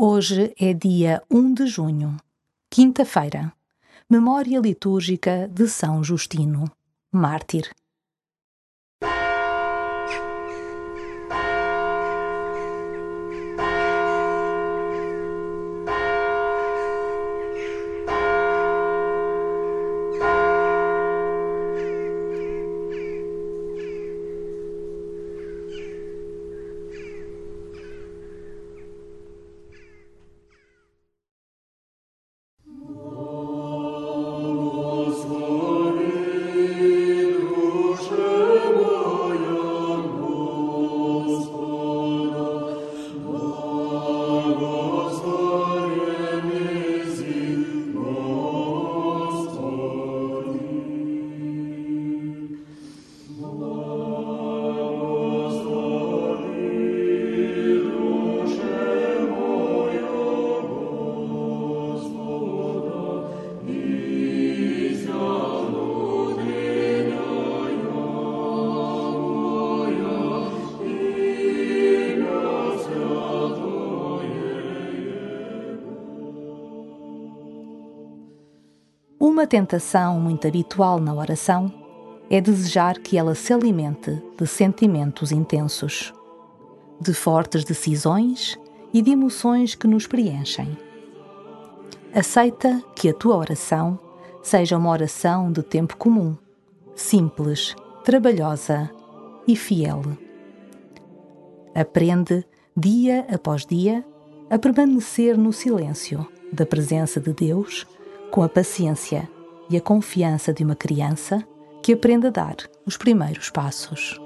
Hoje é dia 1 de junho, quinta-feira, memória litúrgica de São Justino, mártir. Tentação muito habitual na oração é desejar que ela se alimente de sentimentos intensos, de fortes decisões e de emoções que nos preenchem. Aceita que a tua oração seja uma oração de tempo comum, simples, trabalhosa e fiel. Aprende, dia após dia, a permanecer no silêncio da presença de Deus com a paciência e a confiança de uma criança que aprende a dar os primeiros passos.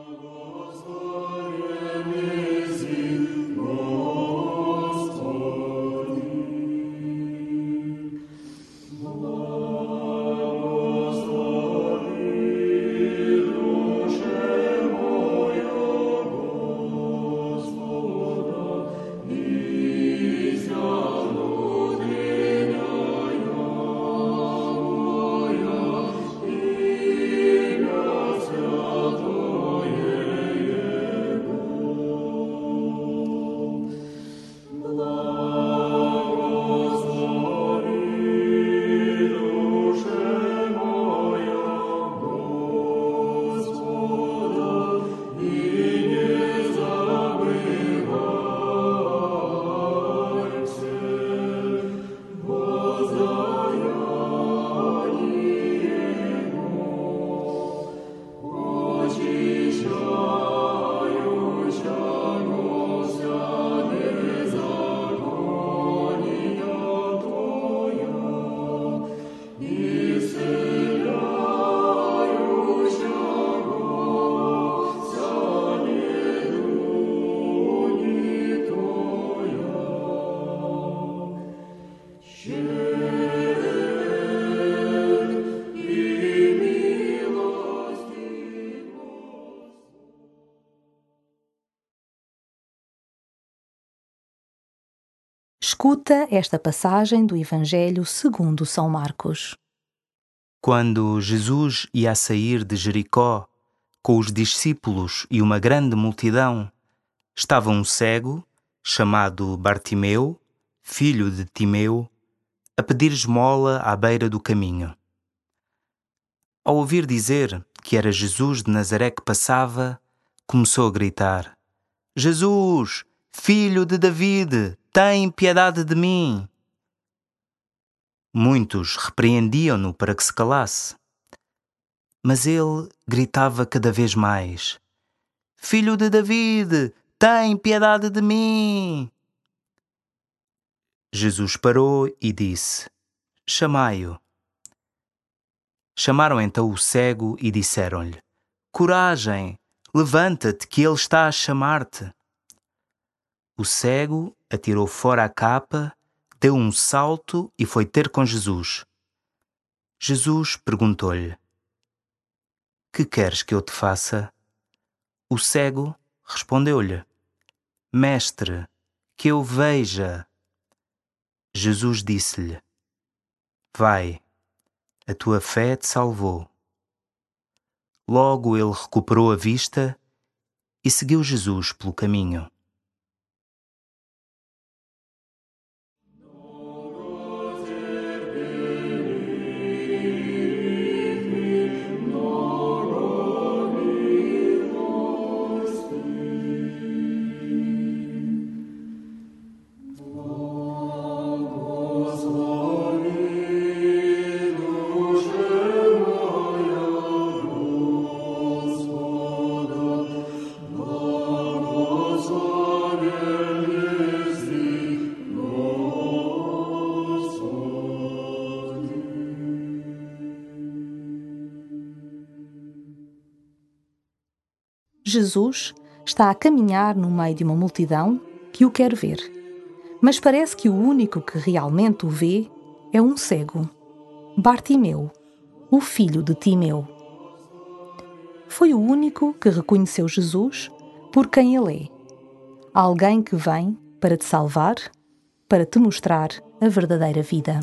Escuta esta passagem do Evangelho segundo São Marcos. Quando Jesus ia sair de Jericó com os discípulos e uma grande multidão, estava um cego, chamado Bartimeu, filho de Timeu, a pedir esmola à beira do caminho. Ao ouvir dizer que era Jesus de Nazaré que passava, começou a gritar: Jesus, filho de David, tem piedade de mim. Muitos repreendiam-no para que se calasse. Mas ele gritava cada vez mais: Filho de David, tem piedade de mim. Jesus parou e disse: Chamai-o. Chamaram então o cego e disseram-lhe: Coragem, levanta-te, que ele está a chamar-te. O cego atirou fora a capa, deu um salto e foi ter com Jesus. Jesus perguntou-lhe: Que queres que eu te faça? O cego respondeu-lhe: Mestre, que eu veja. Jesus disse-lhe: Vai, a tua fé te salvou. Logo ele recuperou a vista e seguiu Jesus pelo caminho. Jesus está a caminhar no meio de uma multidão que o quer ver, mas parece que o único que realmente o vê é um cego, Bartimeu, o filho de Timeu. Foi o único que reconheceu Jesus por quem ele é, alguém que vem para te salvar, para te mostrar a verdadeira vida.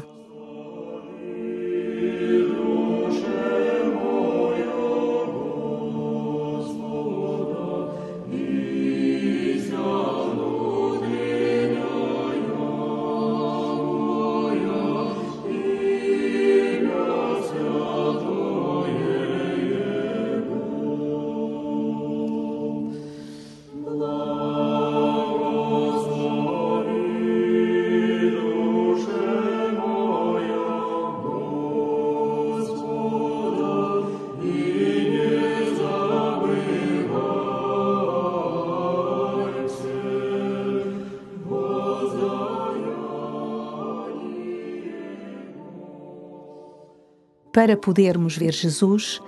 Para podermos ver Jesus,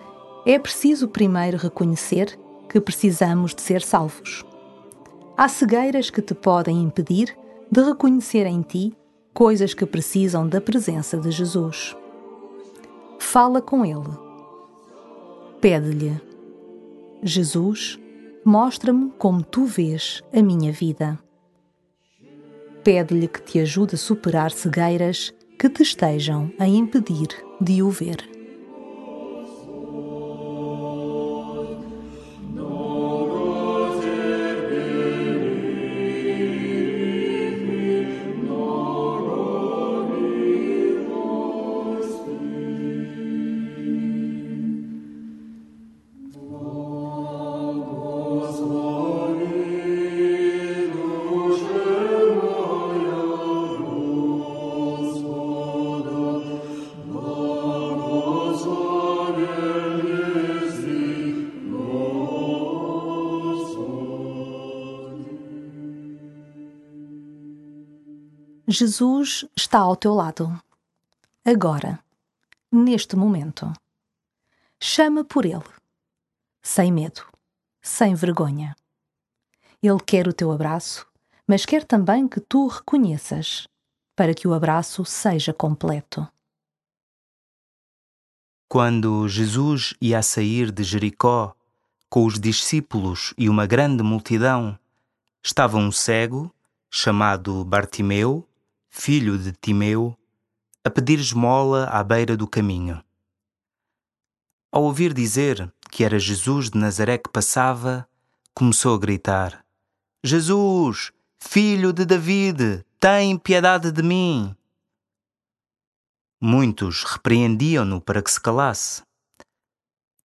é preciso primeiro reconhecer que precisamos de ser salvos. Há cegueiras que te podem impedir de reconhecer em ti coisas que precisam da presença de Jesus. Fala com Ele. Pede-lhe: Jesus, mostra-me como tu vês a minha vida. Pede-lhe que te ajude a superar cegueiras que te estejam a impedir de o ver. Jesus está ao teu lado. Agora, neste momento. Chama por Ele, sem medo, sem vergonha. Ele quer o teu abraço, mas quer também que tu o reconheças, para que o abraço seja completo. Quando Jesus ia sair de Jericó com os discípulos e uma grande multidão, estava um cego, chamado Bartimeu, filho de Timeu, a pedir esmola à beira do caminho. Ao ouvir dizer que era Jesus de Nazaré que passava, começou a gritar: Jesus, filho de David, tem piedade de mim. Muitos repreendiam-no para que se calasse.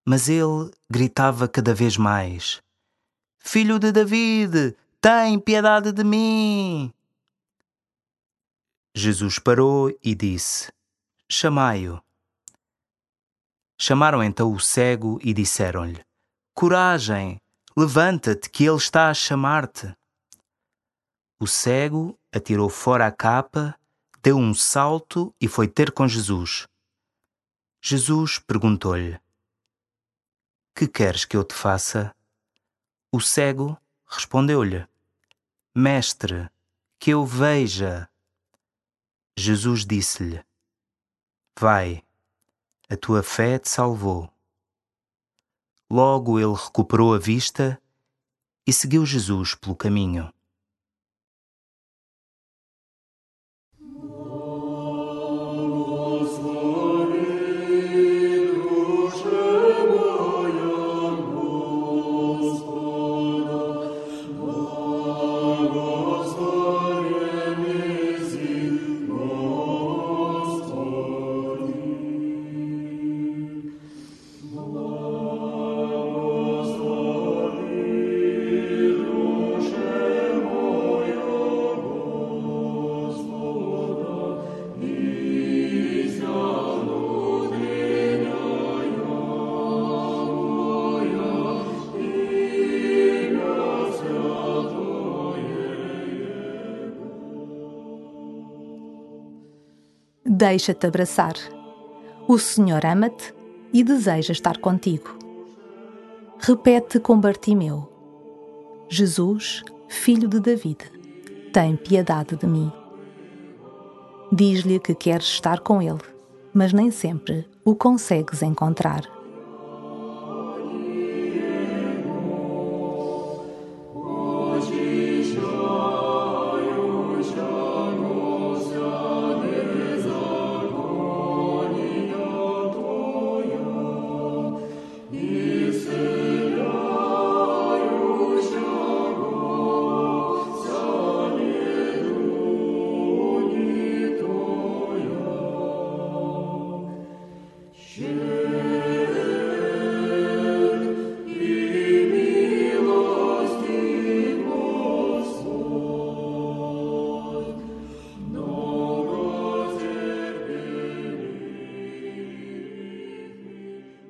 Mas ele gritava cada vez mais: Filho de David, tem piedade de mim. Jesus parou e disse: Chamai-o. Chamaram então o cego e disseram-lhe: Coragem, levanta-te, que ele está a chamar-te. O cego atirou fora a capa, deu um salto e foi ter com Jesus. Jesus perguntou-lhe: Que queres que eu te faça? O cego respondeu-lhe: Mestre, que eu veja. Jesus disse-lhe: Vai, a tua fé te salvou. Logo ele recuperou a vista e seguiu Jesus pelo caminho. Deixa-te abraçar. O Senhor ama-te e deseja estar contigo. repete com Bartimeu: Jesus, filho de David, tem piedade de mim. Diz-lhe que queres estar com ele, mas nem sempre o consegues encontrar.